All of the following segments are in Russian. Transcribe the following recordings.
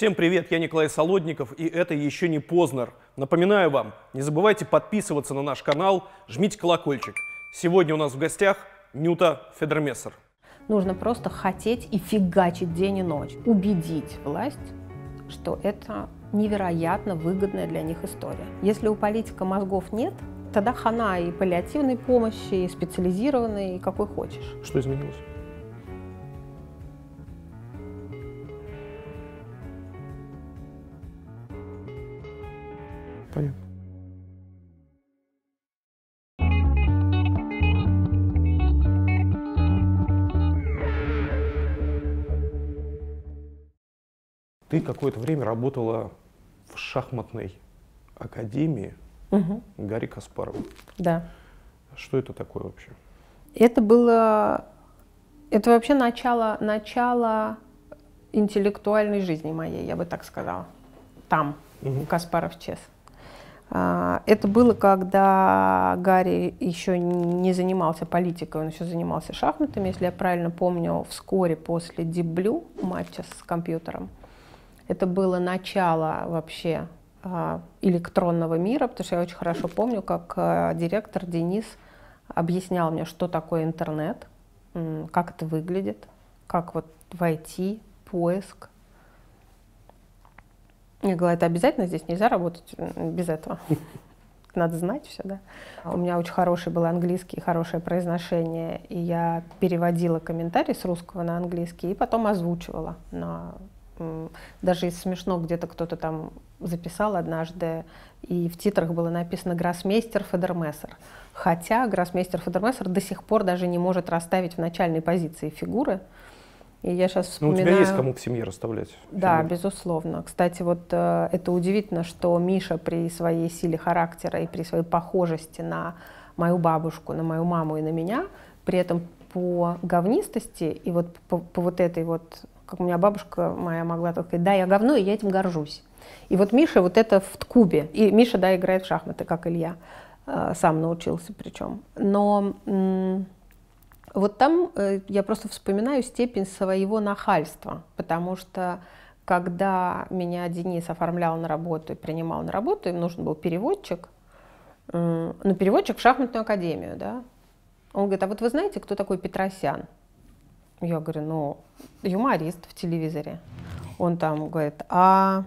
Всем привет, я Николай Солодников, и это еще не Познер. Напоминаю вам, не забывайте подписываться на наш канал, жмите колокольчик. Сегодня у нас в гостях Нюта Федермессер. Нужно просто хотеть и фигачить день и ночь. Убедить власть, что это невероятно выгодная для них история. Если у политика мозгов нет, тогда хана и паллиативной помощи, и специализированной, и какой хочешь. Что изменилось? Понятно. Ты какое-то время работала в шахматной академии Угу. Гарри Каспарова. Да. Что это такое вообще? Это было... Это вообще начало, начало интеллектуальной жизни моей, я бы так сказала. Там, Мгм. в Каспаров Чес. А, Это было, когда Гарри еще не занимался политикой, он еще занимался шахматами, если я правильно помню, вскоре после Диблю матча с компьютером. Это было начало вообще а, электронного мира, потому что я очень хорошо помню, как а, директор Денис объяснял мне, что такое интернет, как это выглядит, как вот войти, поиск. Я говорю, это обязательно здесь нельзя работать без этого. Надо знать все, да. У меня очень хороший был английский, хорошее произношение, и я переводила комментарии с русского на английский и потом озвучивала на даже смешно, где-то кто-то там записал однажды, и в титрах было написано «Гроссмейстер Федермессер». Хотя гроссмейстер Федермессер до сих пор даже не может расставить в начальной позиции фигуры. И я сейчас Ну, у вспоминаю... тебя есть кому в семье расставлять? Да, фигуры? безусловно. Кстати, вот э, это удивительно, что Миша при своей силе характера и при своей похожести на мою бабушку, на мою маму и на меня, при этом по говнистости и вот по, по вот этой вот, как у меня бабушка моя могла так сказать, да, я говно, и я этим горжусь. И вот Миша вот это в кубе. И Миша, да, играет в шахматы, как Илья. Э, Сам научился причем. Но вот там э, я просто вспоминаю степень своего нахальства, потому что когда меня Денис оформлял на работу и принимал на работу, им нужен был переводчик, м, ну, переводчик в шахматную академию, да. Он говорит, а вот вы знаете, кто такой Петросян? Я говорю, ну, юморист в телевизоре. Он там говорит, а,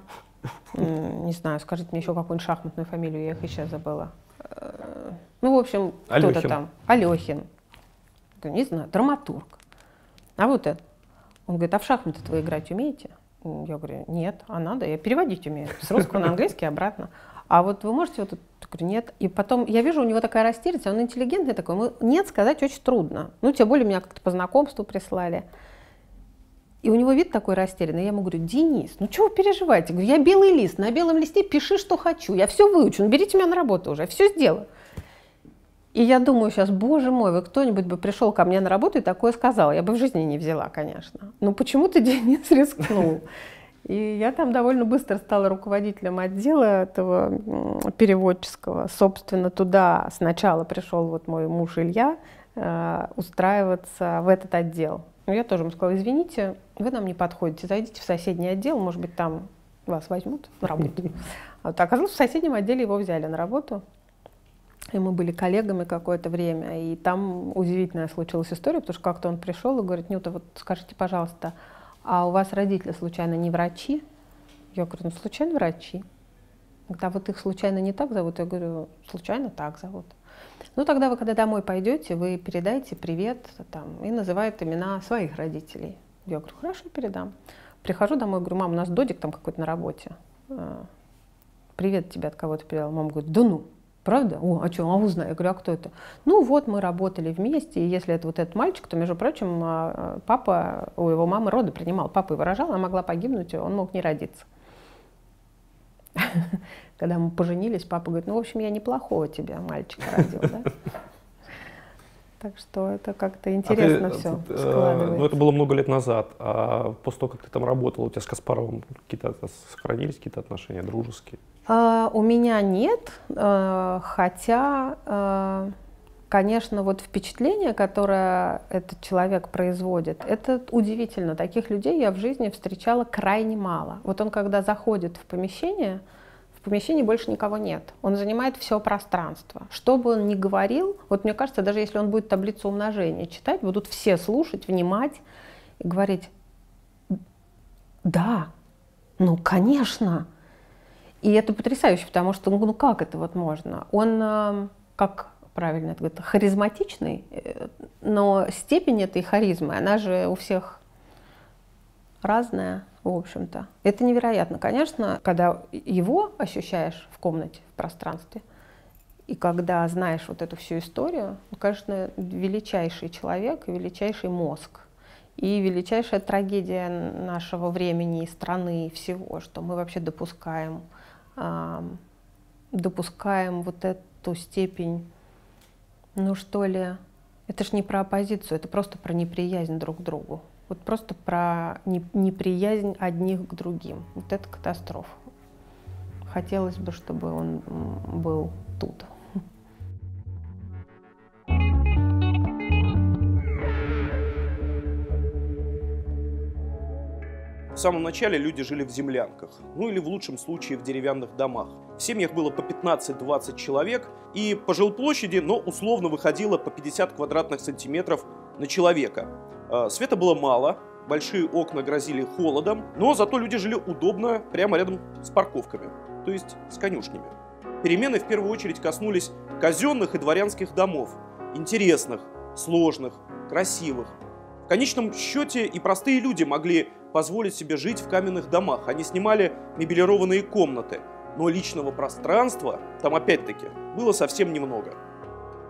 не знаю, скажите мне еще какую-нибудь шахматную фамилию, я их еще забыла. Э, Ну, в общем, кто-то там. Алехин. Не знаю, драматург. А вот это. Он говорит, а в шахматы вы играть умеете? Я говорю, нет, а надо, я переводить умею. С русского на английский обратно. А вот вы можете вот это? Я говорю, нет. И потом я вижу, у него такая растерянность, он интеллигентный такой. Мы- Нет сказать очень трудно. Ну, тем более меня как-то по знакомству прислали. И у него вид такой растерянный. Я ему говорю, Денис, ну чего вы переживаете? Говорю, я белый лист, на белом листе пиши, что хочу. Я все выучу, ну берите меня на работу уже, я все сделаю. И я думаю сейчас, боже мой, вы кто-нибудь бы пришел ко мне на работу и такое сказал. Я бы в жизни не взяла, конечно. Но почему-то Денис рискнул. И я там довольно быстро стала руководителем отдела этого переводческого. Собственно, туда сначала пришел вот мой муж Илья э, устраиваться в этот отдел. Но я тоже ему сказала, извините, вы нам не подходите, зайдите в соседний отдел, может быть, там вас возьмут на работу. А вот оказалось, в соседнем отделе его взяли на работу. И мы были коллегами какое-то время. И там удивительная случилась история, потому что как-то он пришел и говорит, Нюта, вот скажите, пожалуйста, а у вас родители случайно не врачи? Я говорю, ну случайно врачи. Когда вот их случайно не так зовут, я говорю, случайно так зовут. Ну тогда вы, когда домой пойдете, вы передайте привет там, и называют имена своих родителей. Я говорю, хорошо, передам. Прихожу домой, говорю, мам, у нас додик там какой-то на работе. А, Привет тебе от кого-то передал. Мама говорит, да ну, правда? О, а что, а узнай. Я говорю, а кто это? Ну вот, мы работали вместе, и если это вот этот мальчик, то, между прочим, а, папа, у его мамы роды принимал, папа его рожал, она могла погибнуть, он мог не родиться. Когда мы поженились, папа говорит, ну, в общем, я неплохого тебя мальчика родил, да? Так что это как-то интересно А ты, все э, э, складывается. Ну, это было много лет назад. А после того, как ты там работал, у тебя с Каспаровым какие-то сохранились какие-то отношения дружеские? А, у меня нет, а, хотя, а, конечно, вот впечатление, которое этот человек производит, это удивительно. Таких людей я в жизни встречала крайне мало. Вот он, когда заходит в помещение, в помещении больше никого нет. Он занимает все пространство. Что бы он ни говорил, вот мне кажется, даже если он будет таблицу умножения читать, будут все слушать, внимать и говорить, да, ну, конечно. И это потрясающе, потому что, ну, как это вот можно? Он, э, как правильно это говорит, харизматичный, э, но степень этой харизмы, она же у всех разная, в общем-то. Это невероятно, конечно, когда его ощущаешь в комнате, в пространстве, и когда знаешь вот эту всю историю, ну, конечно, величайший человек величайший мозг. И величайшая трагедия нашего времени и страны, и всего, что мы вообще допускаем, допускаем вот эту степень, ну что ли, это ж не про оппозицию, это просто про неприязнь друг к другу. Вот просто про неприязнь одних к другим. Вот это катастрофа. Хотелось бы, чтобы он был тут. Самом начале люди жили в землянках, ну или в лучшем случае в деревянных домах. В семьях было по 15-20 человек, и по жилплощади, но условно выходило по 50 квадратных сантиметров на человека. А, света было мало, большие окна грозили холодом, но зато люди жили удобно прямо рядом с парковками, то есть с конюшнями. Перемены в первую очередь коснулись казенных и дворянских домов, интересных, сложных, красивых. В конечном счете и простые люди могли позволить себе жить в каменных домах. Они снимали мебелированные комнаты, но личного пространства там опять-таки было совсем немного.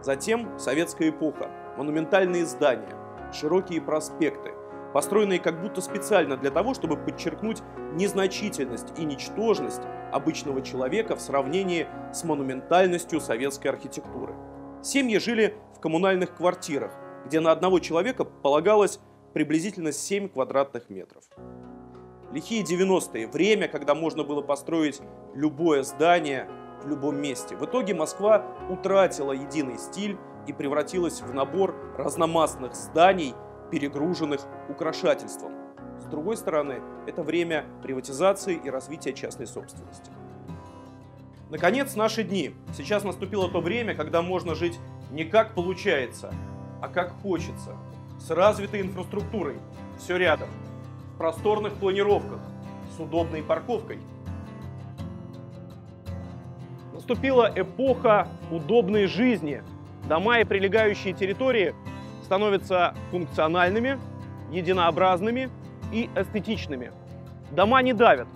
Затем советская эпоха, монументальные здания, широкие проспекты, построенные как будто специально для того, чтобы подчеркнуть незначительность и ничтожность обычного человека в сравнении с монументальностью советской архитектуры. Семьи жили в коммунальных квартирах, где на одного человека полагалось приблизительно 7 квадратных метров. Лихие 90-е, время, когда можно было построить любое здание в любом месте. В итоге Москва утратила единый стиль и превратилась в набор разномастных зданий, перегруженных украшательством. С другой стороны, это время приватизации и развития частной собственности. Наконец, наши дни. Сейчас наступило то время, когда можно жить не как получается, а как хочется – с развитой инфраструктурой, все рядом, в просторных планировках, с удобной парковкой. Наступила эпоха удобной жизни. Дома и прилегающие территории становятся функциональными, единообразными и эстетичными. Дома не давят.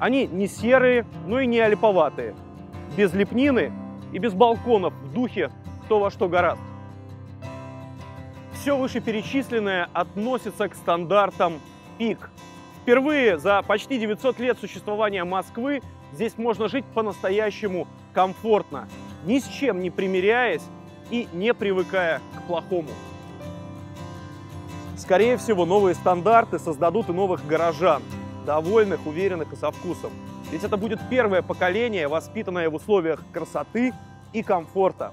Они не серые, но и не олиповатые. Без лепнины и без балконов в духе кто во что гораст. Все вышеперечисленное относится к стандартам ПИК. Впервые за почти 900 лет существования Москвы здесь можно жить по-настоящему комфортно, ни с чем не примиряясь и не привыкая к плохому. Скорее всего, новые стандарты создадут и новых горожан, довольных, уверенных и со вкусом. Ведь это будет первое поколение, воспитанное в условиях красоты и комфорта.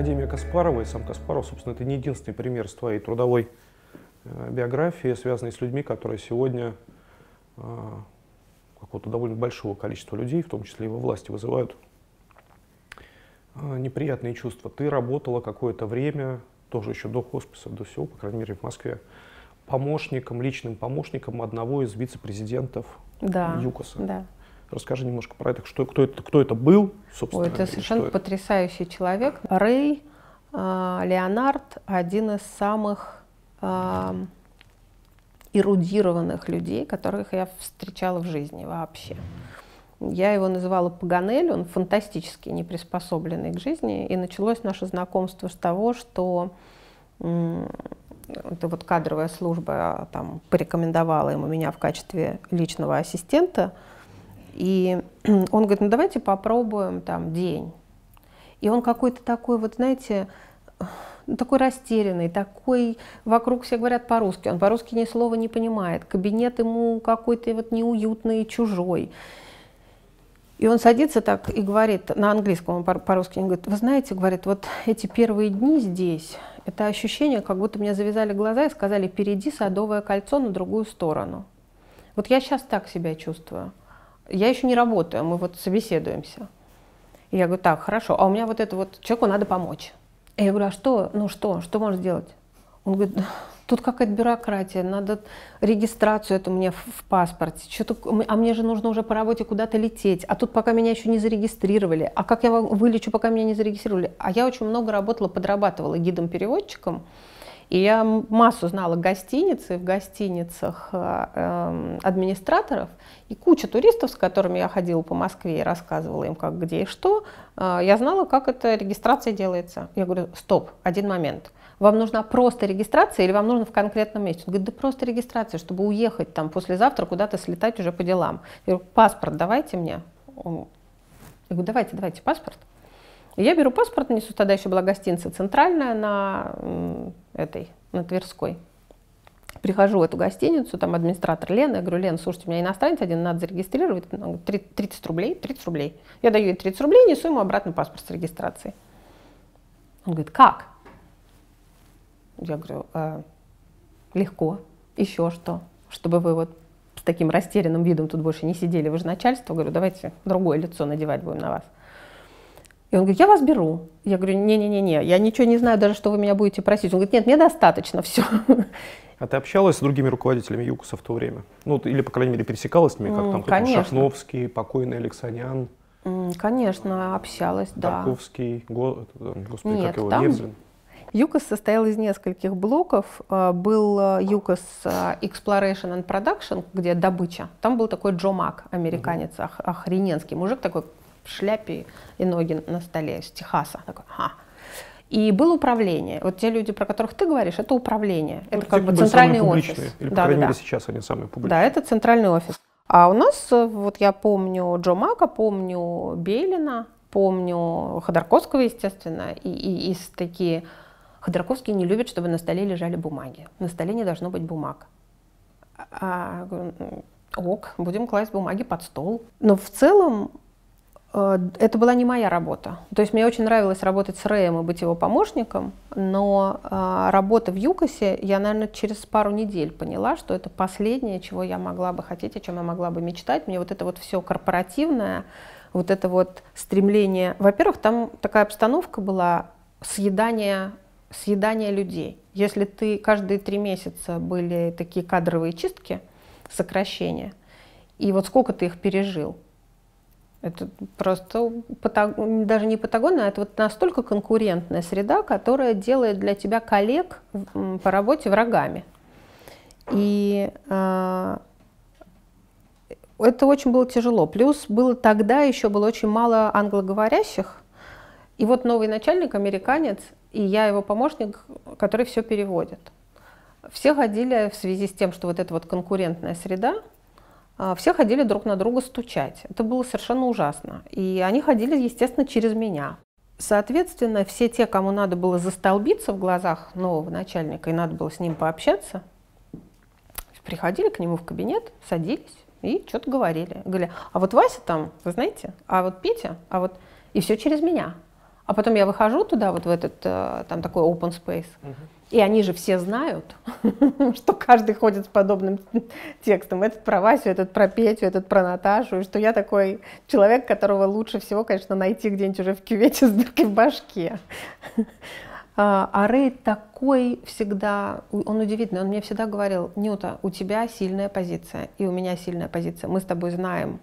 Академия Каспарова и сам Каспаров, собственно, это не единственный пример с твоей трудовой э, биографии, связанной с людьми, которые сегодня э, какого-то довольно большого количества людей, в том числе и во власти, вызывают э, неприятные чувства. Ты работала какое-то время, тоже еще до хосписа, до всего, по крайней мере, в Москве, помощником, личным помощником одного из вице-президентов да, ЮКОСа. Да. Расскажи немножко про это, что, кто, это, кто это был, собственно. Ой, это совершенно это? потрясающий человек. Рэй э, Леонард один из самых э, эрудированных людей, которых я встречала в жизни вообще. Я его называла Паганель, он фантастически не приспособленный к жизни. И началось наше знакомство с того, что это вот кадровая служба там, порекомендовала ему меня в качестве личного ассистента – и он говорит, ну давайте попробуем там день. И он какой-то такой, вот знаете, такой растерянный, такой вокруг все говорят по-русски, он по-русски ни слова не понимает, кабинет ему какой-то вот неуютный, чужой. И он садится так и говорит на английском, он по-русски, он говорит, вы знаете, говорит, вот эти первые дни здесь, это ощущение, как будто мне завязали глаза и сказали, перейди садовое кольцо на другую сторону. Вот я сейчас так себя чувствую. Я еще не работаю, мы вот собеседуемся. И я говорю, так, хорошо, а у меня вот это вот, человеку надо помочь. И я говорю, а что, ну что, что можно сделать? Он говорит, тут какая-то бюрократия, надо регистрацию эту мне в паспорте, что-то, а мне же нужно уже по работе куда-то лететь, а тут пока меня еще не зарегистрировали, а как я вылечу, пока меня не зарегистрировали? А я очень много работала, подрабатывала гидом-переводчиком, и я массу знала гостиницы, в гостиницах э, администраторов, и куча туристов, с которыми я ходила по Москве и рассказывала им, как, где и что. Э, я знала, как эта регистрация делается. Я говорю, стоп, один момент. Вам нужна просто регистрация или вам нужно в конкретном месте? Он говорит, да просто регистрация, чтобы уехать там послезавтра куда-то слетать уже по делам. Я говорю, паспорт давайте мне. Я говорю, давайте, давайте паспорт. Я беру паспорт, несу, тогда еще была гостиница центральная на этой, на Тверской. Прихожу в эту гостиницу, там администратор Лена, я говорю, Лена, слушайте, у меня иностранец один, надо зарегистрировать, 30 рублей, 30 рублей. Я даю ей 30 рублей, несу ему обратно паспорт с регистрацией. Он говорит, как? Я говорю, э, легко, еще что, чтобы вы вот с таким растерянным видом тут больше не сидели, вы же начальство, говорю, давайте другое лицо надевать будем на вас. И он говорит, я вас беру. Я говорю, не-не-не, я ничего не знаю даже, что вы меня будете просить. Он говорит, нет, мне достаточно, все. А ты общалась с другими руководителями ЮКОСа в то время? Ну, или, по крайней мере, пересекалась с ними, как там Конечно. Шахновский, покойный Алексанян? Конечно, общалась, да. Тарковский, го, господи, Нет, как его, там... Невзин? ЮКОС состоял из нескольких блоков. А, был а, ЮКОС а, Exploration and Production, где добыча. Там был такой Джо Мак, американец, угу. охрененский мужик, такой в шляпе и ноги на столе из Техаса. Такой, ха. И было управление. Вот те люди, про которых ты говоришь, это управление. Ну, это как бы центральный офис. Или, по да, крайней да, мере, да. сейчас они самые публичные. Да, это центральный офис. А у нас, вот я помню Джо Мака, помню Белина, помню Ходорковского, естественно, и, и, и такие... Ходорковский не любит, чтобы на столе лежали бумаги. На столе не должно быть бумаг. А, ок, будем класть бумаги под стол. Но в целом Э, это была не моя работа. То есть мне очень нравилось работать с Рэем и быть его помощником, но э, работа в ЮКОСе, я, наверное, через пару недель поняла, что это последнее, чего я могла бы хотеть, о чем я могла бы мечтать. Мне вот это вот все корпоративное, вот это вот стремление... Во-первых, там такая обстановка была съедания, съедания людей. Если ты каждые три месяца были такие кадровые чистки, сокращения, и вот сколько ты их пережил – это просто даже не патагонная, а это вот настолько конкурентная среда, которая делает для тебя коллег по работе врагами. И э, это очень было тяжело. Плюс было тогда еще было очень мало англоговорящих. И вот новый начальник, американец, и я его помощник, который все переводит. Все ходили в связи с тем, что вот эта вот конкурентная среда, все ходили друг на друга стучать. Это было совершенно ужасно. И они ходили, естественно, через меня. Соответственно, все те, кому надо было застолбиться в глазах нового начальника, и надо было с ним пообщаться, приходили к нему в кабинет, садились и что-то говорили. Говорили, а вот Вася там, вы знаете, а вот Петя, а вот... И все через меня. А потом я выхожу туда, вот в этот, э, там такой open space. И они же все знают, что каждый ходит с подобным текстом. Этот про Васю, этот про Петю, этот про Наташу. И что я такой человек, которого лучше всего, конечно, найти где-нибудь уже в кювете с дыркой в башке. А, а Рэй такой всегда, он удивительный, он мне всегда говорил, Нюта, у тебя сильная позиция, и у меня сильная позиция. Мы с тобой знаем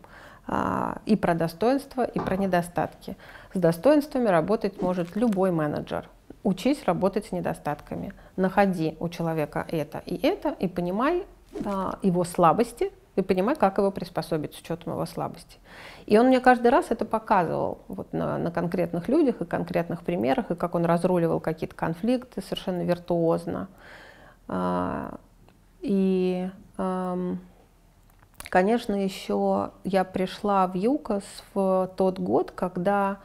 а, и про достоинства, и про недостатки. С достоинствами работать может любой менеджер – учись работать с недостатками. Находи у человека это и это, и понимай а, его слабости, и понимай, как его приспособить с учетом его слабости. И он мне каждый раз это показывал вот на, на конкретных людях и конкретных примерах, и как он разруливал какие-то конфликты совершенно виртуозно. А, и, конечно, еще я пришла в ЮКОС в тот год, когда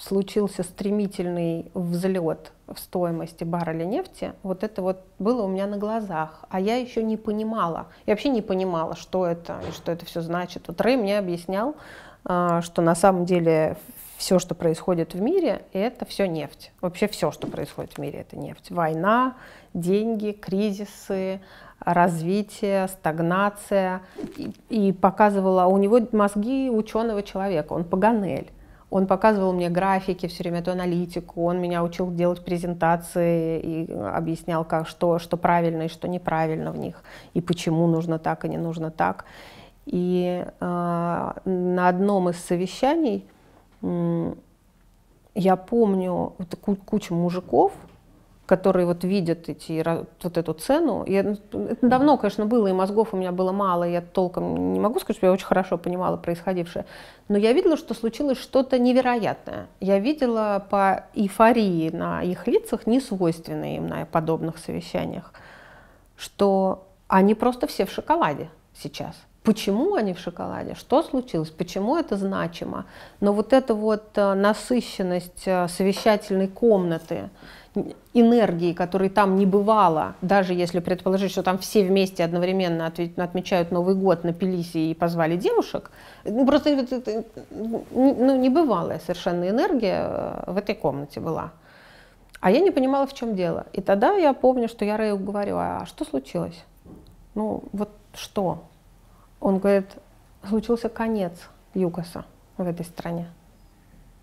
случился стремительный взлет в стоимости барреля нефти, вот это вот было у меня на глазах, а я еще не понимала, я вообще не понимала, что это и что это все значит. Вот Рэй мне объяснял, а, что на самом деле все, что происходит в мире, это все нефть. Вообще все, что происходит в мире, это нефть. Война, деньги, кризисы, развитие, стагнация. И, и показывала, у него мозги ученого человека, он Паганель. Он показывал мне графики, все время эту аналитику, он меня учил делать презентации и объяснял, как, что, что правильно и что неправильно в них, и почему нужно так и не нужно так. И э, на одном из совещаний э, я помню вот кучу мужиков, которые вот видят эти, вот эту цену. И это давно, конечно, было, и мозгов у меня было мало, я толком не могу сказать, что я очень хорошо понимала происходившее. Но я видела, что случилось что-то невероятное. Я видела по эйфории на их лицах, не свойственной им на подобных совещаниях, что они просто все в шоколаде сейчас. Почему они в шоколаде? Что случилось? Почему это значимо? Но вот эта вот э, насыщенность э, совещательной комнаты, энергии, которой там не бывало, даже если предположить, что там все вместе одновременно отмечают Новый год, напились и позвали девушек, ну, просто ну, небывалая совершенно энергия э, в этой комнате была. А я не понимала, в чем дело. И тогда я помню, что я Рэю говорю, а что случилось? Ну, вот что? Он говорит, случился конец ЮКОСа в этой стране.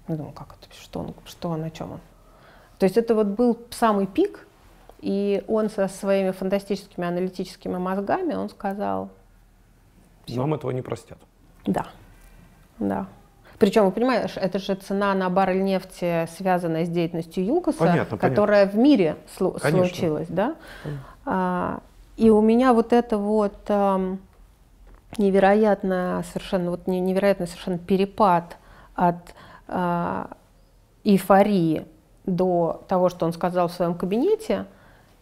Я думаю, как это? Что он, что о чем он? То есть это вот был самый пик, и он со своими фантастическими аналитическими мозгами, он сказал... Нам этого не простят. Да, да. Причем, понимаешь, это же цена на баррель нефти, связанная с деятельностью ЮКОСа, понятно, которая понятно. в мире слу- случилась, да? А, и у меня вот это вот а, невероятно совершенно вот невероятный совершенно перепад от а, эйфории до того, что он сказал в своем кабинете,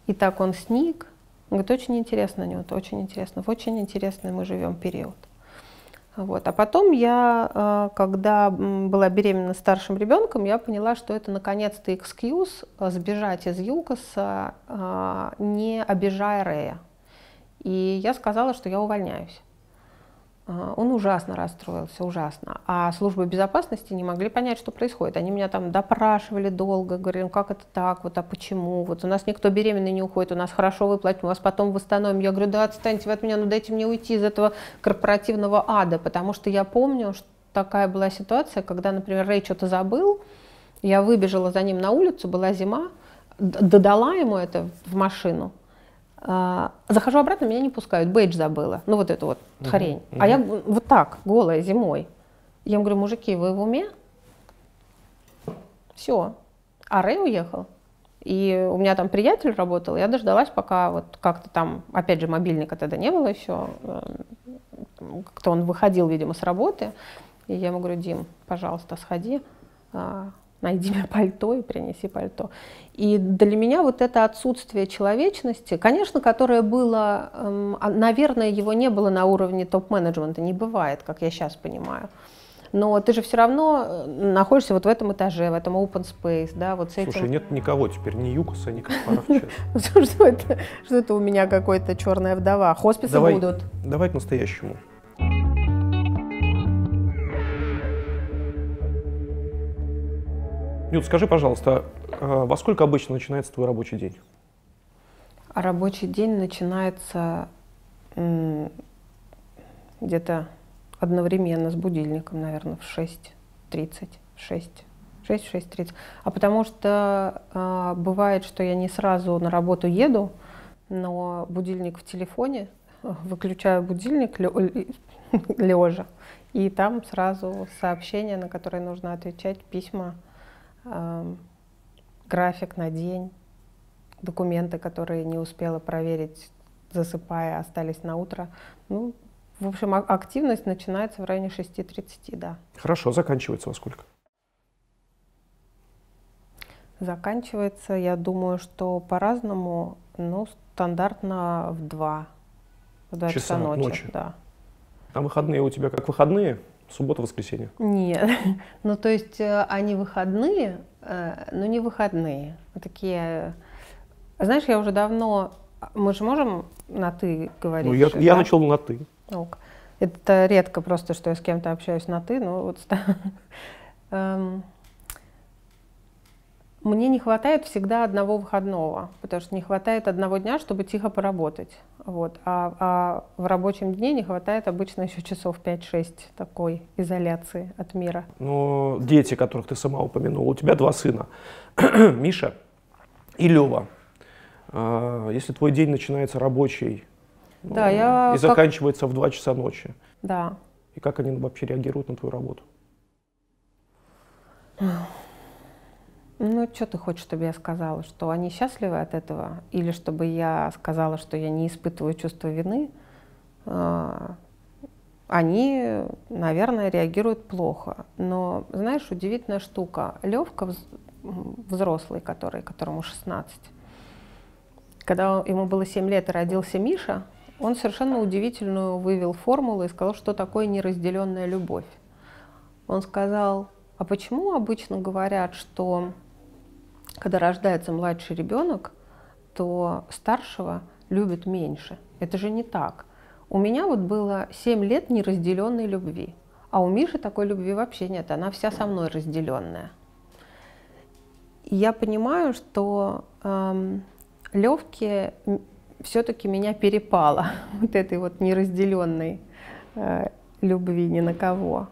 и так он сник. Он говорит, очень интересно, Нют, очень интересно. В очень интересный мы живем период. Вот. А потом я, э, когда была беременна старшим ребенком, я поняла, что это наконец-то экскьюз э, сбежать из ЮКОСа, э, не обижая Рея. И я сказала, что я увольняюсь. А, он ужасно расстроился, ужасно. А службы безопасности не могли понять, что происходит. Они меня там допрашивали долго, говорили, ну как это так, вот, а почему? Вот у нас никто беременный не уходит, у нас хорошо выплатим, у вас потом восстановим. Я говорю, да отстаньте вы от меня, ну дайте мне уйти из этого корпоративного ада, потому что я помню, что такая была ситуация, когда, например, Рэй что-то забыл, я выбежала за ним на улицу, была зима, додала ему это в машину, а, захожу обратно, меня не пускают, бейдж забыла, ну вот эту вот uh-huh, хрень. Uh-huh. А я вот так, голая, зимой. Я им говорю, мужики, вы в уме? Все. А Рэй уехал. И у меня там приятель работал, я дождалась, пока вот как-то там, опять же, мобильника тогда не было еще, как-то он выходил, видимо, с работы. И я ему говорю, Дим, пожалуйста, сходи, а, найди мне пальто и принеси пальто. И для меня вот это отсутствие человечности, конечно, которое было, эм, а, наверное, его не было на уровне топ-менеджмента, не бывает, как я сейчас понимаю. Но ты же все равно э, находишься вот в этом этаже, в этом open space, да, вот с этим. Слушай, нет никого теперь, ни Юкоса, ни Каспаров. Что это? Что это у меня какой-то черная вдова? Хосписы будут. Давай к настоящему. Нют, скажи, пожалуйста, э, во сколько обычно начинается твой рабочий день? А рабочий день начинается где-то одновременно с будильником, наверное, в 6.30, 6, 6-6.30. А потому что э, бывает, что я не сразу на работу еду, но будильник в телефоне, выключаю будильник лежа, и там сразу сообщения, на которые нужно отвечать, письма, график на день, документы, которые не успела проверить, засыпая, остались на утро. Ну, в общем, а, активность начинается в районе 6.30, да. Хорошо, заканчивается во сколько? Заканчивается, я думаю, что по-разному, ну, стандартно в 2, в 2 часа, часа ночи. ночи. Да. А выходные у тебя как выходные? Суббота-воскресенье. Нет. Ну, то есть э, они выходные, э, но не выходные. Такие... Знаешь, я уже давно... Мы же можем на «ты» говорить? Ну, я, же, я да? начал на «ты». Ок. Это редко просто, что я с кем-то общаюсь на «ты», но вот... Мне не хватает всегда одного выходного, потому что не хватает одного дня, чтобы тихо поработать. Вот. А, а в рабочем дне не хватает обычно еще часов 5-6 такой изоляции от мира. Но дети, которых ты сама упомянула, у тебя два сына, Миша и Лева. А, Если твой день начинается рабочий Да, ну, я и как- заканчивается в 2 часа ночи, Да. и как они вообще реагируют на твою работу? Ну, что ты хочешь, чтобы я сказала? Что они счастливы от этого? Или чтобы я сказала, что я не испытываю чувство вины? А, Они, наверное, реагируют плохо. Но, знаешь, удивительная штука. Левка, взрослый, который, которому 16, когда ему было 7 лет и родился Миша, он совершенно удивительную вывел формулу и сказал, что такое неразделенная любовь. Он сказал, а почему обычно говорят, что когда рождается младший ребенок, то старшего любят меньше? Это же не так. У меня вот было 7 лет неразделенной любви, а у Миши такой любви вообще нет, она вся со мной разделенная. И я понимаю, что эм, Левке все-таки меня перепало вот этой вот неразделенной э, любви ни на кого.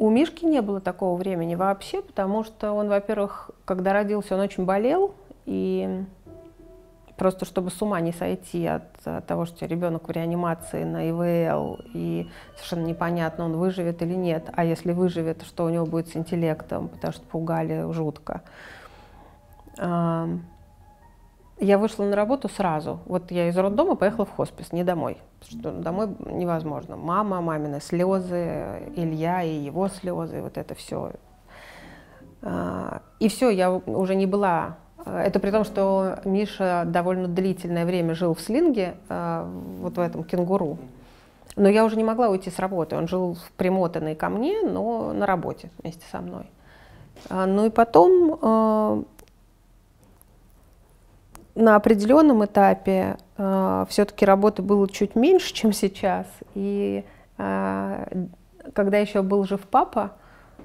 У Мишки не было такого времени вообще, потому что он, во-первых, когда родился, он очень болел, и просто чтобы с ума не сойти от, того, что ребенок в реанимации на ИВЛ, и совершенно непонятно, он выживет или нет, а если выживет, что у него будет с интеллектом, потому что пугали жутко. Ам, Я вышла на работу сразу. Вот я из роддома поехала в хоспис, не домой. Что домой невозможно. Мама, мамины слезы, Илья и его слезы, вот это все. И все, я уже не была. Это при том, что Миша довольно длительное время жил в слинге, а, вот в этом кенгуру. Но я уже не могла уйти с работы. Он жил примотанный ко мне, но на работе вместе со мной. А, Ну и потом а, на определенном этапе все-таки работы было чуть меньше, чем сейчас. И э, когда еще был жив папа,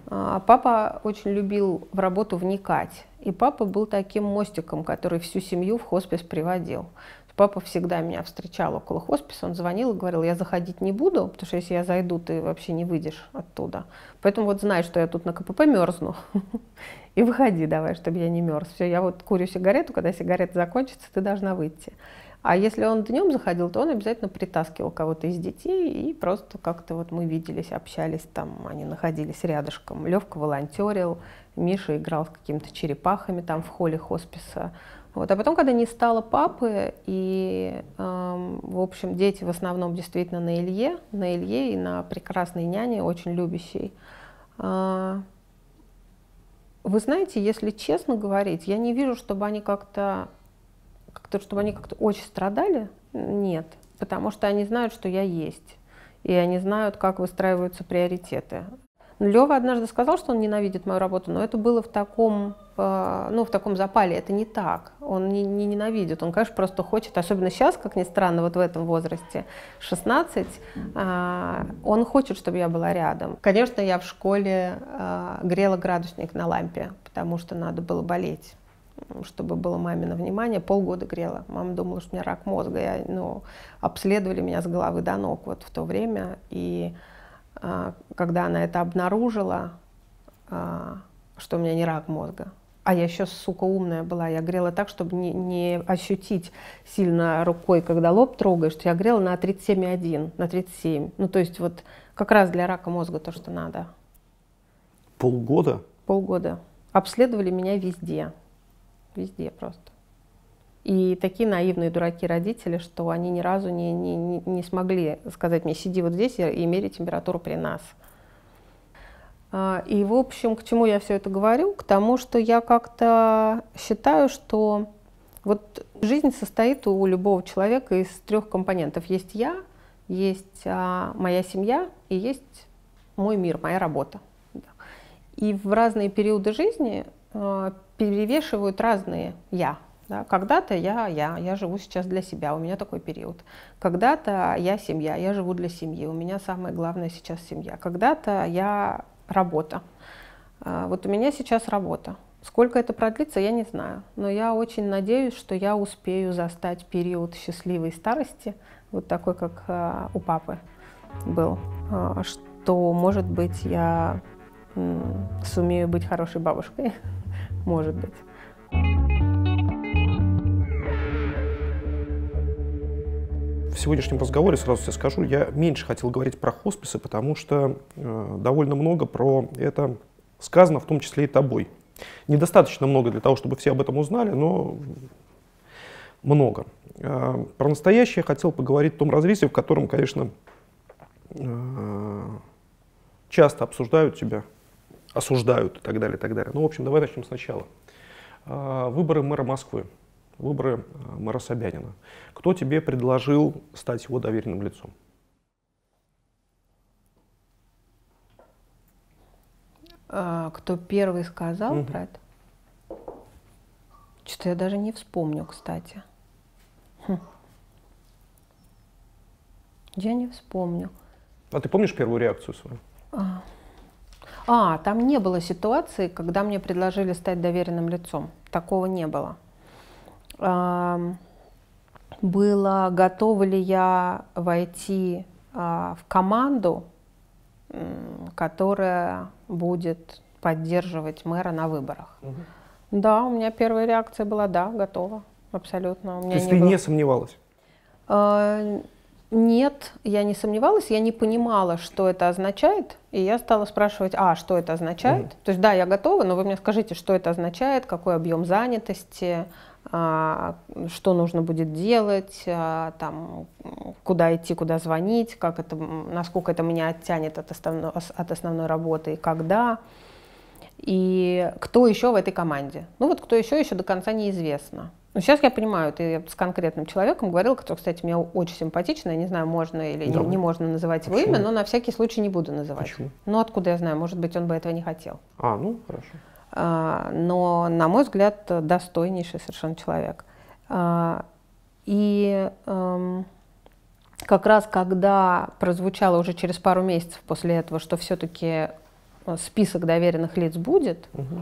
э, папа очень любил в работу вникать. И папа был таким мостиком, который всю семью в хоспис приводил. Папа всегда меня встречал около хосписа, он звонил и говорил, я заходить не буду, потому что если я зайду, ты вообще не выйдешь оттуда. Поэтому вот знай, что я тут на КПП мерзну. И выходи давай, чтобы я не мерз. Все, я вот курю сигарету, когда сигарета закончится, ты должна выйти. А если он днем заходил, то он обязательно притаскивал кого-то из детей, и просто как-то вот мы виделись, общались, там они находились рядышком. Левка волонтерил, Миша играл с какими-то черепахами там в холле хосписа. Вот. А потом, когда не стало папы, и, эм, в общем, дети в основном действительно на Илье, на Илье и на прекрасной няне, очень любящей. Э, вы знаете, если честно говорить, я не вижу, чтобы они как-то, как-то чтобы они как-то очень страдали. Нет, потому что они знают, что я есть, и они знают, как выстраиваются приоритеты. Лева однажды сказал, что он ненавидит мою работу, но это было в таком, ну, в таком запале. Это не так. Он не, не ненавидит. Он, конечно, просто хочет, особенно сейчас, как ни странно, вот в этом возрасте, 16, э, он хочет, чтобы я была рядом. Конечно, я в школе э, грела градусник на лампе, потому что надо было болеть чтобы было мамино внимание, полгода грела. Мама думала, что у меня рак мозга. Я, ну, обследовали меня с головы до ног вот в то время. И а, когда она это обнаружила, а, что у меня не рак мозга, а я еще, сука, умная была. Я грела так, чтобы не, не ощутить сильно рукой, когда лоб трогаешь. Я грела на 37,1, на 37. Ну, то есть вот как раз для рака мозга то, что надо. Полгода? Полгода. Обследовали меня везде. Везде просто. И такие наивные дураки родители, что они ни разу не, не, не, смогли сказать мне, сиди вот здесь и, и мери температуру при нас. А, И, в общем, к чему я все это говорю? К тому, что я как-то считаю, что вот жизнь состоит у любого человека из трех компонентов. Есть я, есть а, моя семья и есть мой мир, моя работа. И в разные периоды жизни э, перевешивают разные я. Да? Когда-то я, я, я живу сейчас для себя, у меня такой период. Когда-то я семья, я живу для семьи, у меня самое главное сейчас семья. Когда-то я работа. Э, вот у меня сейчас работа. Сколько это продлится, я не знаю. Но я очень надеюсь, что я успею застать период счастливой старости, вот такой, как э, у папы был. Э, что, может быть, я сумею быть хорошей бабушкой. может быть. В сегодняшнем разговоре, сразу тебе скажу, я меньше хотел говорить про хосписы, потому что э, довольно много про это сказано, в том числе и тобой. Недостаточно много для того, чтобы все об этом узнали, но много. А, про настоящее я хотел поговорить о том развитии, в котором, конечно, а, часто обсуждают тебя, осуждают и так далее, и так далее. Ну, в общем, давай начнем сначала. А, выборы мэра Москвы, выборы мэра Собянина. Кто тебе предложил стать его доверенным лицом? Кто первый сказал угу. про это? Что-то я даже не вспомню, кстати. Хм. Я не вспомню. А ты помнишь первую реакцию свою? А. а, там не было ситуации, когда мне предложили стать доверенным лицом. Такого не было. Было, готова ли я войти а, в команду, которая будет поддерживать мэра на выборах. Угу. Да, у меня первая реакция была да, готова, абсолютно. У меня То есть не ты было... не сомневалась? А, нет, я не сомневалась, я не понимала, что это означает, и я стала спрашивать, а, что это означает? Mm. То есть, да, я готова, но вы мне скажите, что это означает, какой объем занятости, что нужно будет делать, а, там, куда идти, куда звонить, как это, насколько это меня оттянет от основной, от основной работы и когда. И кто еще в этой команде? Ну вот кто еще, еще до конца неизвестно. Но сейчас я понимаю, ты с конкретным человеком говорил, который, кстати, мне очень симпатичный, я не знаю, можно или да. не, не можно называть его имя, но на всякий случай не буду называть. Почему? Ну откуда я знаю, может быть, он бы этого не хотел. А, ну хорошо. А, но, на мой взгляд, достойнейший совершенно человек. А, и эм, как раз когда прозвучало уже через пару месяцев после этого, что все-таки список доверенных лиц будет, угу.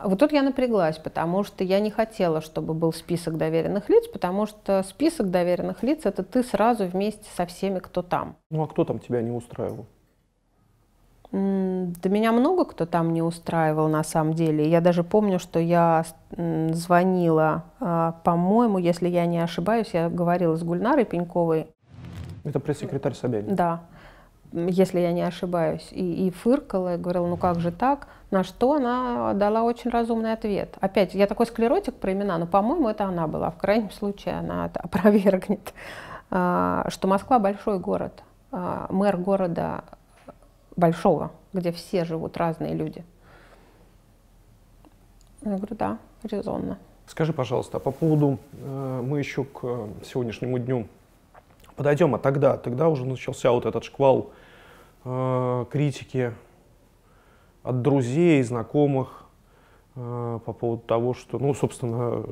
вот тут я напряглась, потому что я не хотела, чтобы был список доверенных лиц, потому что список доверенных лиц это ты сразу вместе со всеми, кто там. Ну а кто там тебя не устраивал? Да меня много кто там не устраивал на самом деле. Я даже помню, что я звонила, а, по-моему, если я не ошибаюсь, я говорила с Гульнарой Пеньковой. Это пресс-секретарь Собянин. Да если я не ошибаюсь, и, и фыркала, и говорила, ну как же так, на что она дала очень разумный ответ. Опять, я такой склеротик про имена, но, по-моему, это она была, в крайнем случае она это опровергнет, а, что Москва большой город, а, мэр города большого, где все живут разные люди. Я говорю, да, резонно. Скажи, пожалуйста, а по поводу, э, мы еще к сегодняшнему дню подойдем, а тогда, тогда уже начался вот этот шквал э, критики от друзей, знакомых э, по поводу того, что, ну, собственно,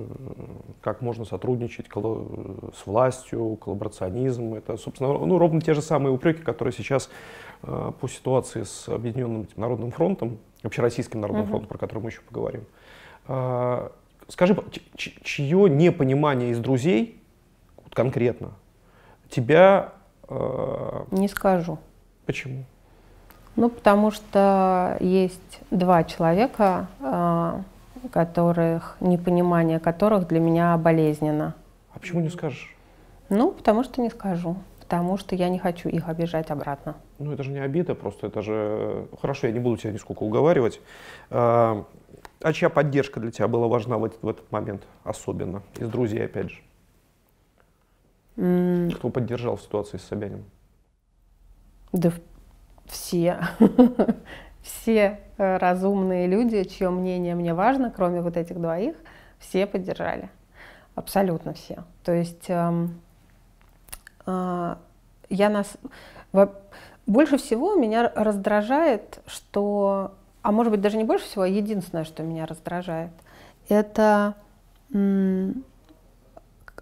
как можно сотрудничать с властью, коллаборационизм. Это, собственно, ну, ровно те же самые упреки, которые сейчас э, по ситуации с Объединенным Народным фронтом, общероссийским Народным uh-huh. фронтом, про который мы еще поговорим. Э, скажи, чье непонимание из друзей, конкретно, тебя... Э... Не скажу. Почему? Ну, потому что есть два человека, э, которых, непонимание которых для меня болезненно. А почему не скажешь? Ну, потому что не скажу. Потому что я не хочу их обижать обратно. Ну, это же не обида, просто это же... Хорошо, я не буду тебя нисколько уговаривать. А, а чья поддержка для тебя была важна в этот, в этот момент особенно? Из друзей, опять же. Mm. Кто поддержал в ситуации с Собяниным? Да все. все э, разумные люди, чье мнение мне важно, кроме вот этих двоих, все поддержали. Абсолютно все. То есть э, э, я нас... Больше всего меня раздражает, что, а может быть даже не больше всего, а единственное, что меня раздражает, это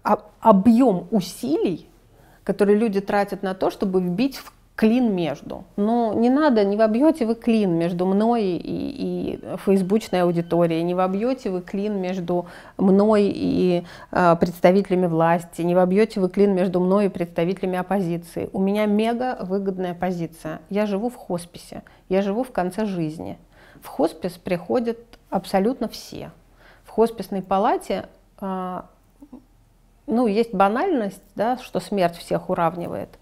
объем усилий, которые люди тратят на то, чтобы вбить в клин между. Но не надо, не вобьете вы клин между мной и, и фейсбучной аудиторией, не вобьете вы клин между мной и э, представителями власти, не вобьете вы клин между мной и представителями оппозиции. У меня мега выгодная позиция. Я живу в хосписе, я живу в конце жизни. В хоспис приходят абсолютно все. В хосписной палате э, ну, есть банальность, да, что смерть всех уравнивает.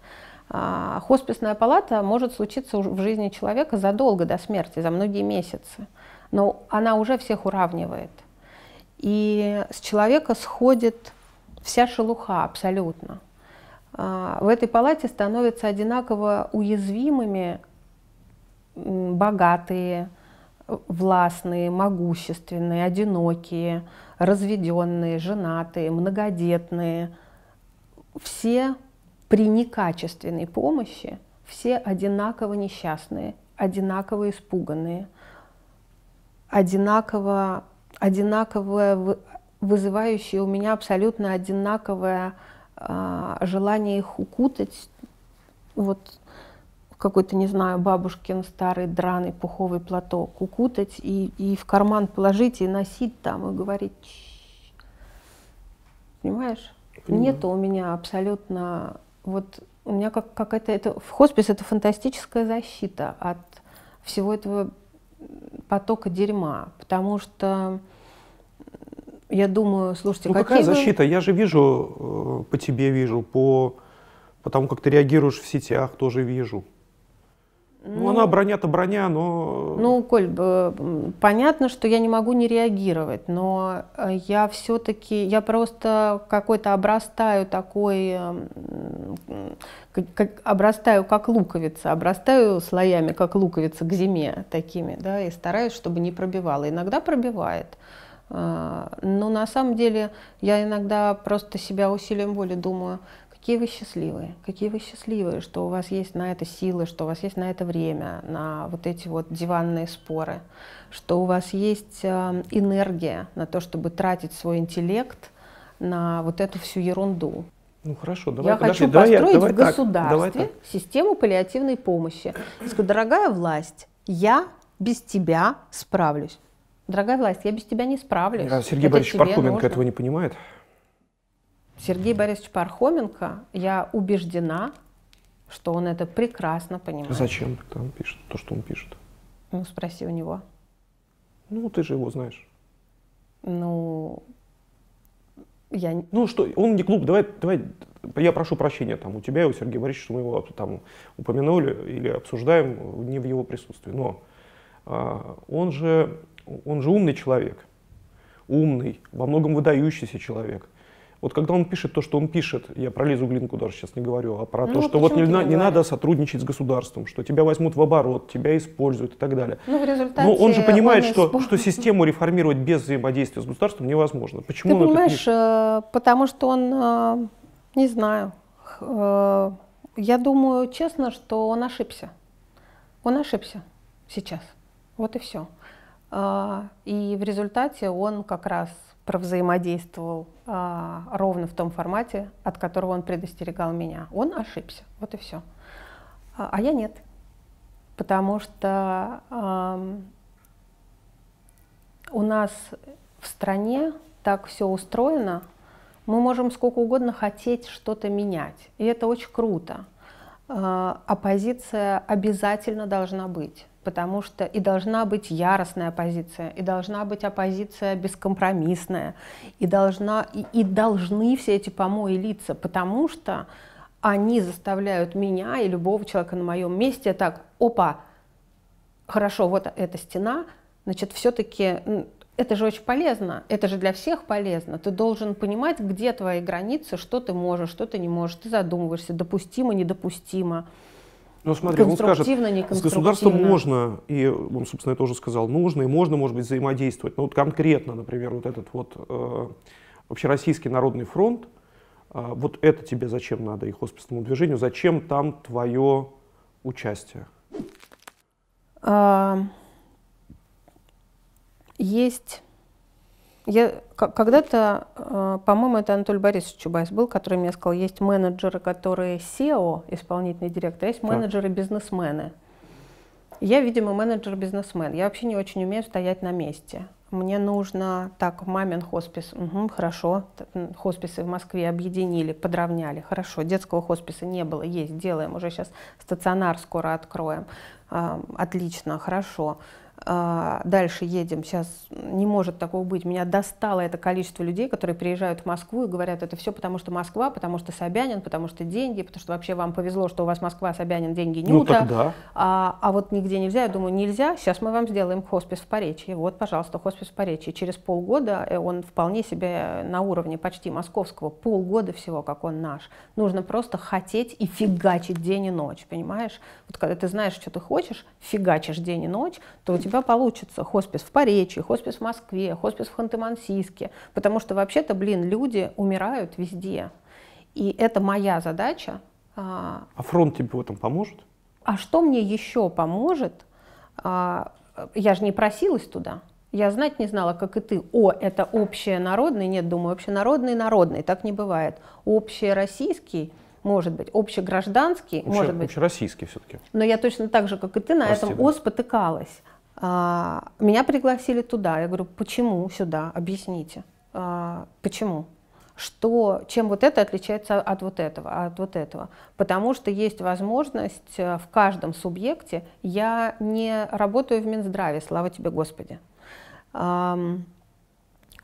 А хосписная палата может случиться в жизни человека задолго до смерти, за многие месяцы. Но она уже всех уравнивает. И с человека сходит вся шелуха абсолютно. А, в этой палате становятся одинаково уязвимыми богатые, властные, могущественные, одинокие, разведенные, женатые, многодетные. Все при некачественной помощи все одинаково несчастные, одинаково испуганные, одинаково, одинаково вызывающие у меня абсолютно одинаковое э, желание их укутать, вот какой-то, не знаю, бабушкин старый драный пуховый платок, укутать и, и в карман положить и носить там и говорить, понимаешь? Понимаю. Нету у меня абсолютно вот у меня как, какая-то это в хоспис это фантастическая защита от всего этого потока дерьма, потому что я думаю, слушайте, ну какая вы... защита? Я же вижу э, по тебе вижу, по по тому, как ты реагируешь в сетях, тоже вижу. Ну, ну она броня-то броня, но... Ну, Коль, понятно, что я не могу не реагировать, но э, я все-таки, я просто какой-то обрастаю такой, как, как, обрастаю как луковица, обрастаю слоями, как луковица к зиме такими, да, и стараюсь, чтобы не пробивало. Иногда пробивает. А, но на самом деле я иногда просто себя усилием воли думаю, Какие вы счастливые, какие вы счастливые, что у вас есть на это силы, что у вас есть на это время, на вот эти вот диванные споры, что у вас есть э, энергия на то, чтобы тратить свой интеллект на вот эту всю ерунду. Ну хорошо, давай. Я подожди, хочу давай построить давай в государстве так, систему паллиативной помощи. Я скажу, дорогая власть, я без тебя справлюсь. Дорогая власть, я без тебя не справлюсь. А Сергей Борисович Пархоменко нужно. этого не понимает? Сергей Борисович Пархоменко, я убеждена, что он это прекрасно понимает. Зачем тогда он пишет то, что он пишет? Ну, спроси у него. Ну, ты же его знаешь. Ну, я... Ну, что, он не клуб, давай, давай, я прошу прощения, там, у тебя и у Сергея Борисовича, что мы его там упомянули или обсуждаем не в его присутствии, но а, он же, он же умный человек, умный, во многом выдающийся человек – вот когда он пишет то, что он пишет, я про Лизу Глинку даже сейчас не говорю, а про ну, то, что вот не, не, не надо сотрудничать с государством, что тебя возьмут в оборот, тебя используют и так далее. Ну, в результате Но он же понимает, он что, что систему реформировать без взаимодействия с государством невозможно. Почему Ты он понимаешь, это э, потому что он, э, не знаю, э, я думаю честно, что он ошибся. Он ошибся сейчас. Вот и все. И в результате он как раз провзаимодействовал а, ровно в том формате, от которого он предостерегал меня. Он ошибся, вот и все. А, а я нет, потому что а, у нас в стране так все устроено, мы можем сколько угодно хотеть что-то менять, и это очень круто. А, оппозиция обязательно должна быть потому что и должна быть яростная оппозиция, и должна быть оппозиция бескомпромиссная, и, должна, и, и должны все эти помои литься, потому что они заставляют меня и любого человека на моем месте так, опа, хорошо, вот эта стена, значит, все-таки это же очень полезно, это же для всех полезно. Ты должен понимать, где твои границы, что ты можешь, что ты не можешь. Ты задумываешься, допустимо, недопустимо. Ну, смотри, он скажет, с государством можно, и он, собственно, тоже сказал, нужно и можно, может быть, взаимодействовать. Но вот конкретно, например, вот этот вот э, общероссийский народный фронт, э, вот это тебе зачем надо и хосписному движению, зачем там твое участия? А, есть... Я когда-то, э, по-моему, это Анатолий Борисович Чубайс был, который мне сказал, есть менеджеры, которые SEO, исполнительный директор, а есть менеджеры-бизнесмены. Я, видимо, менеджер-бизнесмен. Я вообще не очень умею стоять на месте. Мне нужно, так, мамин хоспис, угу, хорошо, хосписы в Москве объединили, подровняли, хорошо, детского хосписа не было, есть, делаем, уже сейчас стационар скоро откроем, отлично, хорошо. А, дальше едем, сейчас не может такого быть. Меня достало это количество людей, которые приезжают в Москву и говорят, это все потому что Москва, потому что Собянин, потому что деньги, потому что вообще вам повезло, что у вас Москва, Собянин, деньги, Нюта. Ну, тогда. а, а вот нигде нельзя. Я думаю, нельзя, сейчас мы вам сделаем хоспис в Поречье. Вот, пожалуйста, хоспис в Поречье. Через полгода э, он вполне себе на уровне почти московского. Полгода всего, как он наш. Нужно просто хотеть и фигачить день и ночь, понимаешь? Вот когда ты знаешь, что ты хочешь, фигачишь день и ночь, то у тебя тебя получится хоспис в Поречи, хоспис в Москве, хоспис в Ханты-Мансийске, потому что вообще-то, блин, люди умирают везде. И это моя задача. А, а фронт тебе в этом поможет? А что мне еще поможет? А, я же не просилась туда. Я знать не знала, как и ты. О, это общенародный? Нет, думаю, общенародный, народный. Так не бывает. Общероссийский – может быть, общегражданский, Обще, может быть. Общероссийский все-таки. Но я точно так же, как и ты, на Прости, этом да. спотыкалась. А, меня пригласили туда. Я говорю, почему сюда? Объясните. А, почему? Что, чем вот это отличается от вот этого, от вот этого? Потому что есть возможность э, в каждом субъекте. Я не работаю в Минздраве, слава тебе, Господи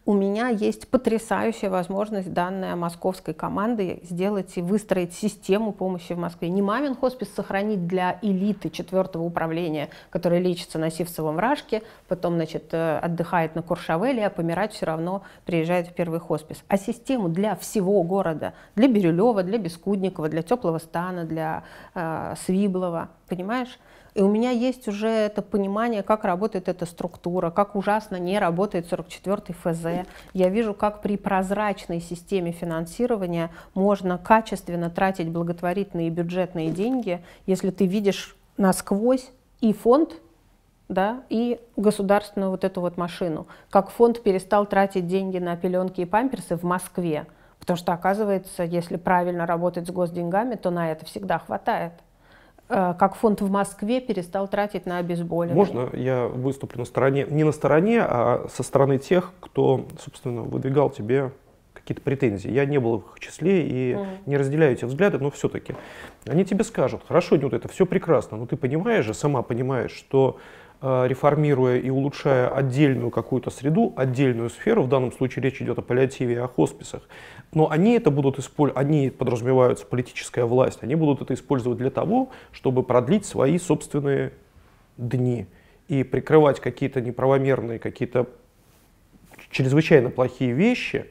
у меня есть потрясающая возможность, данная московской командой, сделать и выстроить систему помощи в Москве. Не мамин хоспис сохранить для элиты четвертого управления, которая лечится на Сивцевом Рашке, потом значит, э, отдыхает на Куршавеле, а помирать все равно приезжает в первый хоспис. А систему для всего города, для Бирюлева, для Бескудникова, для Теплого Стана, для э, Свиблова, понимаешь? И у меня есть уже это понимание, как работает эта структура, как ужасно не работает 44-й ФЗ. Я вижу, как при прозрачной системе финансирования можно качественно тратить благотворительные и бюджетные деньги, если ты видишь насквозь и фонд, да, и государственную вот эту вот машину. Как фонд перестал тратить деньги на пеленки и памперсы в Москве. Потому что, оказывается, если правильно работать с госденьгами, то на это всегда хватает. Э, как фонд в Москве перестал тратить на обезболивание. Можно я выступлю на стороне, не на стороне, а со стороны тех, кто, собственно, выдвигал тебе какие-то претензии. Я не был в их числе и mm. не разделяю эти взгляды, но все-таки. Они тебе скажут, хорошо, Нют, это все прекрасно, но ты понимаешь же, сама понимаешь, что реформируя и улучшая отдельную какую-то среду, отдельную сферу, в данном случае речь идет о паллиативе и о хосписах, но они это будут использовать, они подразумеваются политическая власть, они будут это использовать для того, чтобы продлить свои собственные дни и прикрывать какие-то неправомерные, какие-то чрезвычайно плохие вещи,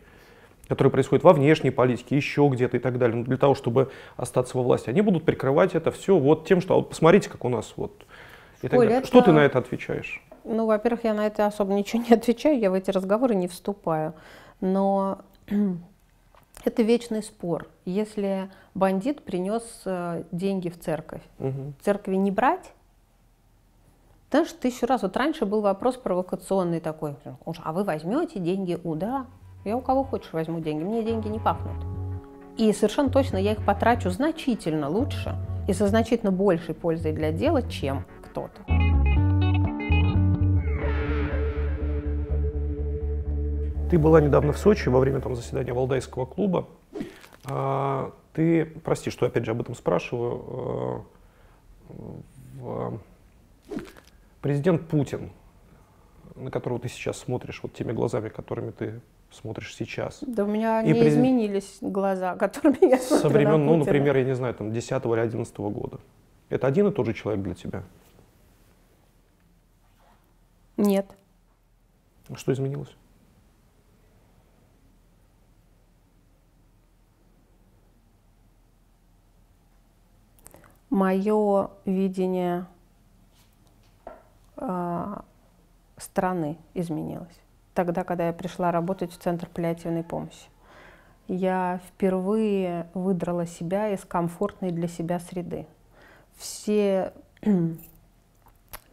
которые происходят во внешней политике, еще где-то и так далее, но для того, чтобы остаться во власти, они будут прикрывать это все вот тем, что а вот посмотрите, как у нас вот и Оль, это... Что ты на это отвечаешь? Ну, во-первых, я на это особо ничего не отвечаю, я в эти разговоры не вступаю. Но это вечный спор. Если бандит принес э, деньги в церковь, угу. церкви не брать, знаешь, тысячу раз. Вот раньше был вопрос провокационный такой. А вы возьмете деньги у? Да, я у кого хочешь возьму деньги. Мне деньги не пахнут. И совершенно точно я их потрачу значительно лучше и со значительно большей пользой для дела, чем кто-то. Ты была недавно в Сочи во время там, заседания Валдайского клуба. А, ты, прости, что опять же об этом спрашиваю, а, президент Путин, на которого ты сейчас смотришь вот теми глазами, которыми ты смотришь сейчас. Да у меня и не през... изменились глаза, которыми я смотрю Со времен, ну, например, я не знаю, там, 10 или 11 года. Это один и тот же человек для тебя? Нет. Что изменилось? Мое видение э, страны изменилось. Тогда, когда я пришла работать в Центр паллиативной помощи. Я впервые выдрала себя из комфортной для себя среды. все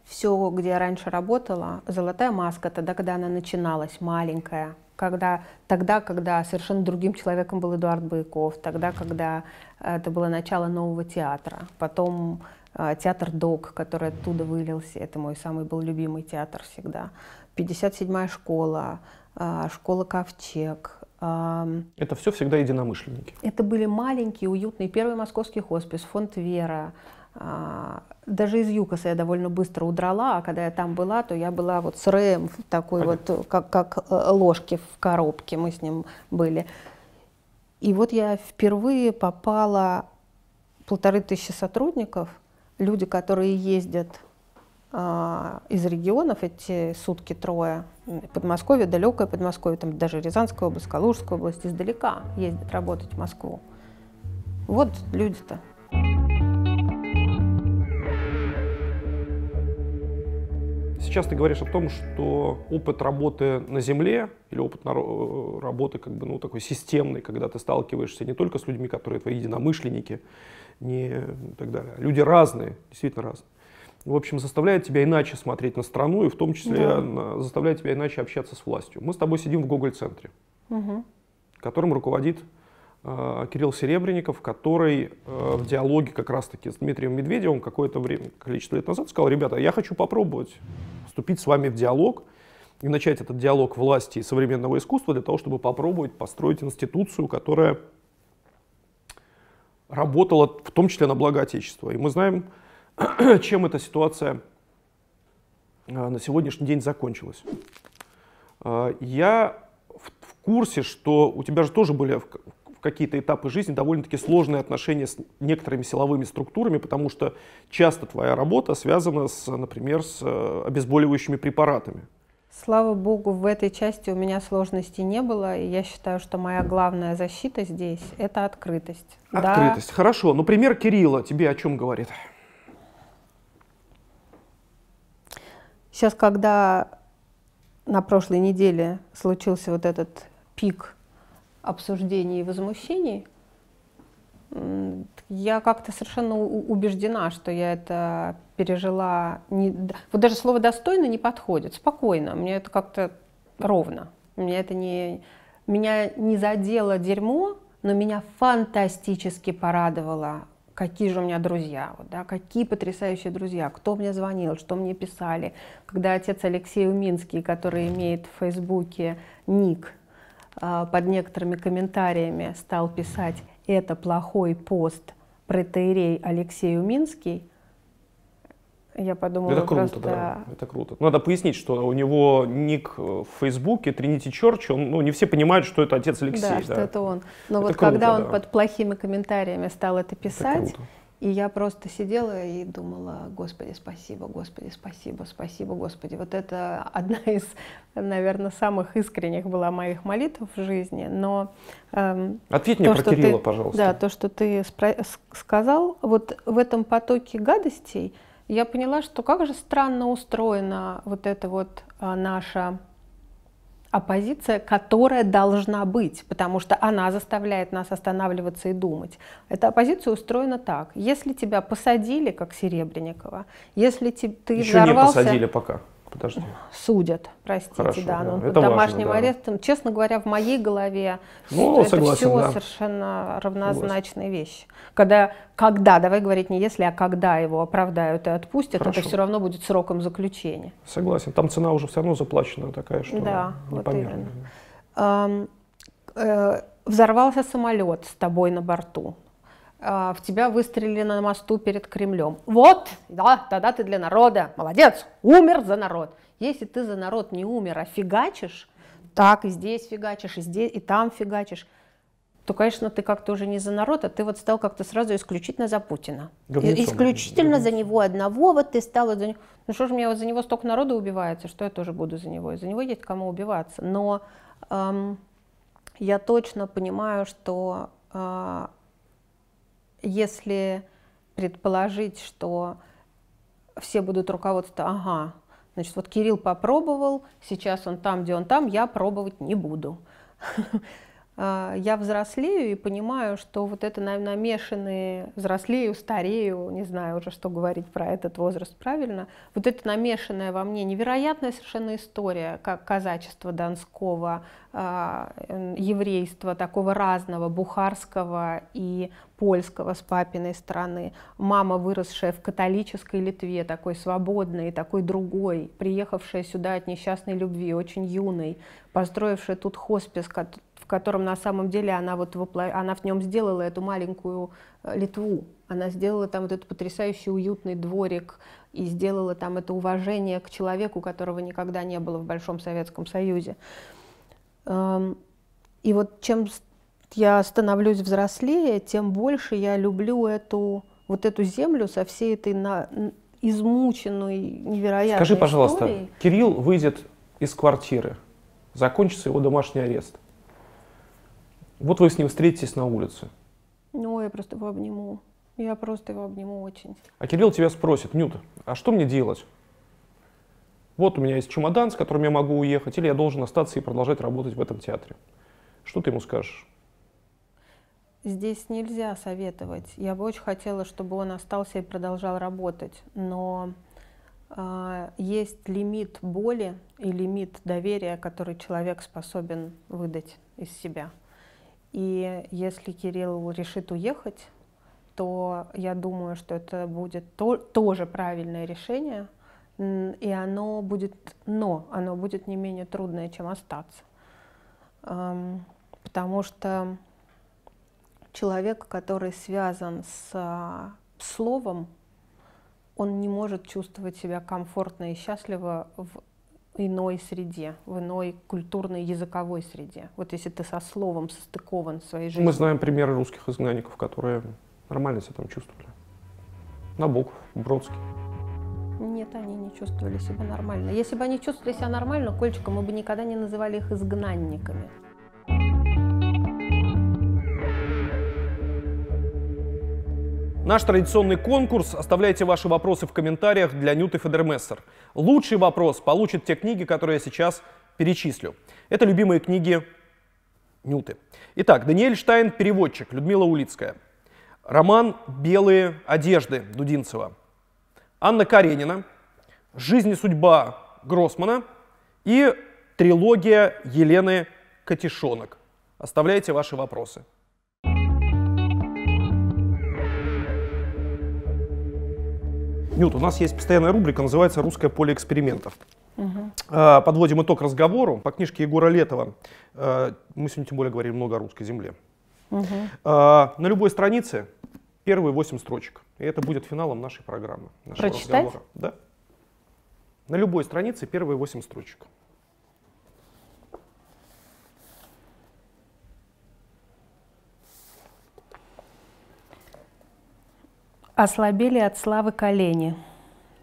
все, где я раньше работала, золотая маска, тогда, когда она начиналась, маленькая, когда, тогда, когда совершенно другим человеком был Эдуард Бояков, тогда, когда это было начало нового театра, потом э, театр ДОК, который оттуда вылился, это мой самый был любимый театр всегда, 57-я школа, э, школа Ковчег, это все всегда единомышленники. Это были маленькие, уютные. Первый московский хоспис, фонд Вера, даже из ЮКОСа я довольно быстро удрала, а когда я там была, то я была вот с Рэем, такой Понятно. вот, как, как э, ложки в коробке, мы с ним были. И вот я впервые попала, полторы тысячи сотрудников, люди, которые ездят э, из регионов, эти сутки трое, Подмосковье, далекое Подмосковье, там даже Рязанская область, Калужская область, издалека ездят работать в Москву. Вот люди-то. Сейчас ты говоришь о том, что опыт работы на земле или опыт э, работы как бы, ну, такой системный, когда ты сталкиваешься не только с людьми, которые твои единомышленники, не и так далее. Люди разные, действительно разные. В общем, заставляет тебя иначе смотреть на страну и в том числе да. заставляет тебя иначе общаться с властью. Мы с тобой сидим в Гоголь-центре, угу. которым руководит Кирилл Серебренников, который э, в диалоге как раз-таки с Дмитрием Медведевым какое-то время, количество лет назад сказал, ребята, я хочу попробовать вступить с вами в диалог и начать этот диалог власти и современного искусства для того, чтобы попробовать построить институцию, которая работала в том числе на благо Отечества. И мы знаем, чем эта ситуация э, на сегодняшний день закончилась. Я в курсе, что у тебя же тоже были какие-то этапы жизни довольно-таки сложные отношения с некоторыми силовыми структурами, потому что часто твоя работа связана, с, например, с э, обезболивающими препаратами. Слава богу, в этой части у меня сложностей не было, и я считаю, что моя главная защита здесь — это открытость. Открытость, да. хорошо. Ну, пример Кирилла тебе о чем говорит? Сейчас, когда на прошлой неделе случился вот этот пик обсуждений и возмущений, я как-то совершенно убеждена, что я это пережила. Не, вот даже слово достойно не подходит, спокойно. Мне это как-то ровно. Меня это не, меня не задело дерьмо, но меня фантастически порадовало, какие же у меня друзья, вот, да, какие потрясающие друзья, кто мне звонил, что мне писали. Когда отец Алексей Уминский, который имеет в Фейсбуке ник под некоторыми комментариями стал писать «это плохой пост протеерей Алексей Уминский», я подумала, это круто, просто... да, это круто. Надо пояснить, что у него ник в Фейсбуке Тринити Church, он, ну, не все понимают, что это отец Алексей. Да, да. что это он. Но это вот круто, когда он да. под плохими комментариями стал это писать, это и я просто сидела и думала, Господи, спасибо, Господи, спасибо, спасибо, Господи. Вот это одна из, наверное, самых искренних была моих молитв в жизни. Но эм, ответь мне про Кирилла, ты, пожалуйста. Да, то, что ты сказал, вот в этом потоке гадостей я поняла, что как же странно устроена вот эта вот а, наша оппозиция, которая должна быть, потому что она заставляет нас останавливаться и думать. Эта оппозиция устроена так. Если тебя посадили, как Серебренникова, если ты Еще взорвался... не посадили пока. Подожди. Судят, простите, Хорошо, да, но он под домашним важно, арестом. Честно говоря, в моей голове ну, это согласен, все да. совершенно равнозначные согласен. вещи. Когда, когда, давай говорить не если, а когда его оправдают и отпустят, Хорошо. это все равно будет сроком заключения. Согласен. Там цена уже все равно заплачена такая, что да, вот именно. Эм, э, взорвался самолет с тобой на борту в тебя выстрелили на мосту перед Кремлем. Вот, да, тогда ты для народа, молодец, умер за народ. Если ты за народ не умер, а фигачишь, так и здесь фигачишь, и здесь, и там фигачишь, то, конечно, ты как-то уже не за народ, а ты вот стал как-то сразу исключительно за Путина. Говнецом. Исключительно Говнецом. за него одного, вот ты стал за него. Ну что же, мне вот за него столько народу убивается, что я тоже буду за него. И за него есть кому убиваться. Но эм, я точно понимаю, что э, если предположить, что все будут руководствоваться, ага, значит, вот Кирилл попробовал, сейчас он там, где он там, я пробовать не буду. а, я взрослею и понимаю, что вот это намешанные, взрослею, старею, не знаю уже, что говорить про этот возраст правильно, вот это намешанная во мне невероятная совершенно история, как казачество Донского, а, еврейства такого разного, бухарского и польского с папиной стороны, мама, выросшая в католической Литве, такой свободной, такой другой, приехавшая сюда от несчастной любви, очень юной, построившая тут хоспис, в котором на самом деле она, вот вопло... она в нем сделала эту маленькую э, Литву. Она сделала там вот этот потрясающий уютный дворик и сделала там это уважение к человеку, которого никогда не было в Большом Советском Союзе. Эм, и вот чем я становлюсь взрослее, тем больше я люблю эту, вот эту землю со всей этой на, измученной, невероятной Скажи, пожалуйста, историей. Кирилл выйдет из квартиры, закончится его домашний арест. Вот вы с ним встретитесь на улице. Ну, я просто его обниму. Я просто его обниму очень. А Кирилл тебя спросит, Нюта, а что мне делать? Вот у меня есть чемодан, с которым я могу уехать, или я должен остаться и продолжать работать в этом театре. Что ты ему скажешь? Здесь нельзя советовать. Я бы очень хотела, чтобы он остался и продолжал работать, но э, есть лимит боли и лимит доверия, который человек способен выдать из себя. И если Кирилл решит уехать, то я думаю, что это будет то, тоже правильное решение, и оно будет, но оно будет не менее трудное, чем остаться. Потому что человек, который связан с а, словом, он не может чувствовать себя комфортно и счастливо в иной среде, в иной культурной языковой среде. Вот если ты со словом состыкован в своей жизни. Мы знаем примеры русских изгнанников, которые нормально себя там чувствовали. Набоков, Бродский. Нет, они не чувствовали себя нормально. Если бы они чувствовали себя нормально, Кольчика, мы бы никогда не называли их изгнанниками. Наш традиционный конкурс. Оставляйте ваши вопросы в комментариях для Нюты Федермессер. Лучший вопрос получит те книги, которые я сейчас перечислю. Это любимые книги Нюты. Итак, Даниэль Штайн, переводчик, Людмила Улицкая. Роман «Белые одежды» Дудинцева. Анна Каренина. «Жизнь и судьба» Гроссмана. И трилогия Елены Катишонок. Оставляйте ваши вопросы. Нют, у нас есть постоянная рубрика, называется «Русское поле экспериментов». Угу. Подводим итог разговору. По книжке Егора Летова а, мы сегодня тем более говорим много о русской земле. Угу. На любой странице первые восемь строчек. И это будет финалом нашей программы, нашего Прочитать? разговора. Да. На любой странице первые восемь строчек. Ослабели от славы колени.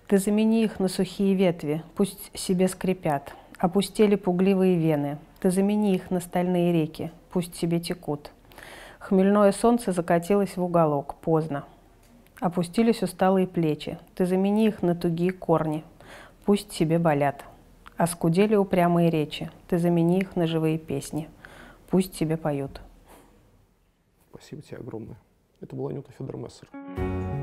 Ты замени их на сухие ветви, пусть себе скрипят. Опустели пугливые вены. Ты замени их на стальные реки, пусть себе текут. Хмельное солнце закатилось в уголок, поздно. Опустились усталые плечи. Ты замени их на тугие корни, пусть себе болят. Оскудели упрямые речи. Ты замени их на живые песни, пусть тебе поют. Спасибо тебе огромное. Это была Нюта Федермессер.